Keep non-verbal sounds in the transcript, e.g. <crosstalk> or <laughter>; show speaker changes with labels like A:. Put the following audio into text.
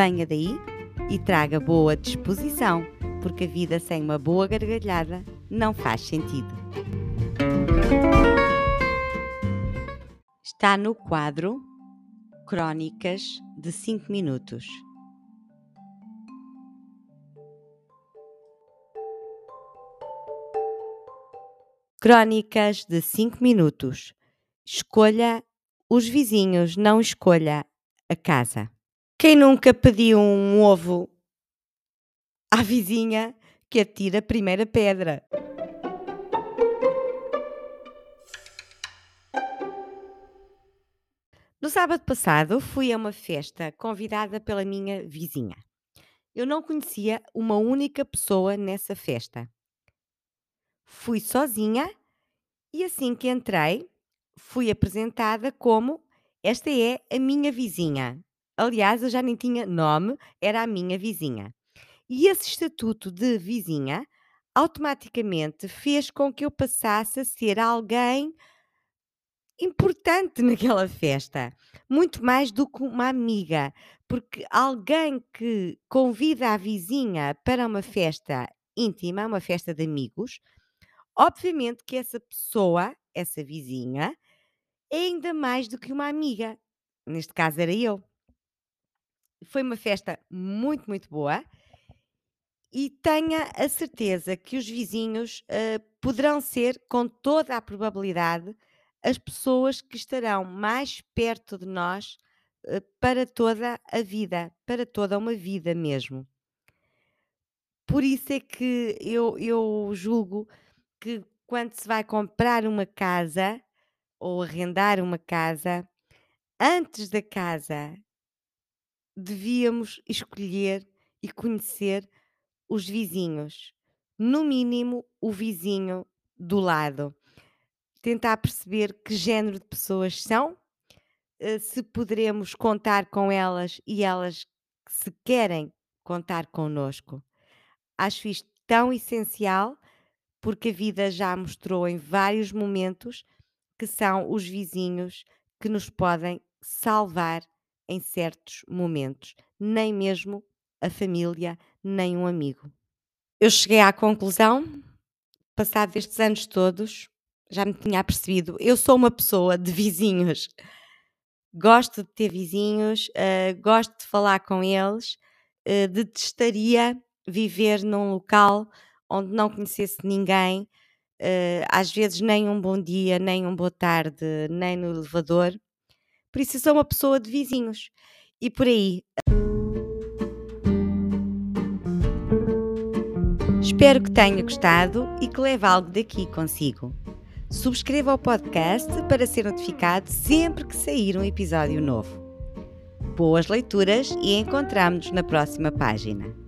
A: Venha daí e traga boa disposição, porque a vida sem uma boa gargalhada não faz sentido. Está no quadro Crónicas de 5 minutos. Crónicas de 5 minutos. Escolha os vizinhos, não escolha a casa. Quem nunca pediu um ovo à vizinha que atira a primeira pedra? No sábado passado fui a uma festa convidada pela minha vizinha. Eu não conhecia uma única pessoa nessa festa. Fui sozinha e assim que entrei, fui apresentada como esta é a minha vizinha. Aliás, eu já nem tinha nome, era a minha vizinha. E esse estatuto de vizinha automaticamente fez com que eu passasse a ser alguém importante <laughs> naquela festa, muito mais do que uma amiga, porque alguém que convida a vizinha para uma festa íntima, uma festa de amigos, obviamente que essa pessoa, essa vizinha, é ainda mais do que uma amiga. Neste caso era eu. Foi uma festa muito, muito boa e tenha a certeza que os vizinhos uh, poderão ser, com toda a probabilidade, as pessoas que estarão mais perto de nós uh, para toda a vida, para toda uma vida mesmo. Por isso é que eu, eu julgo que quando se vai comprar uma casa ou arrendar uma casa, antes da casa devíamos escolher e conhecer os vizinhos. No mínimo, o vizinho do lado. Tentar perceber que género de pessoas são, eh, se poderemos contar com elas e elas se querem contar connosco. Acho isto tão essencial porque a vida já mostrou em vários momentos que são os vizinhos que nos podem salvar em certos momentos, nem mesmo a família, nem um amigo. Eu cheguei à conclusão, passados estes anos todos, já me tinha percebido, eu sou uma pessoa de vizinhos. Gosto de ter vizinhos, uh, gosto de falar com eles, uh, detestaria viver num local onde não conhecesse ninguém, uh, às vezes nem um bom dia, nem um boa tarde, nem no elevador. Por isso eu sou uma pessoa de vizinhos. E por aí. Espero que tenha gostado e que leve algo daqui consigo. Subscreva o podcast para ser notificado sempre que sair um episódio novo. Boas leituras e encontramos-nos na próxima página.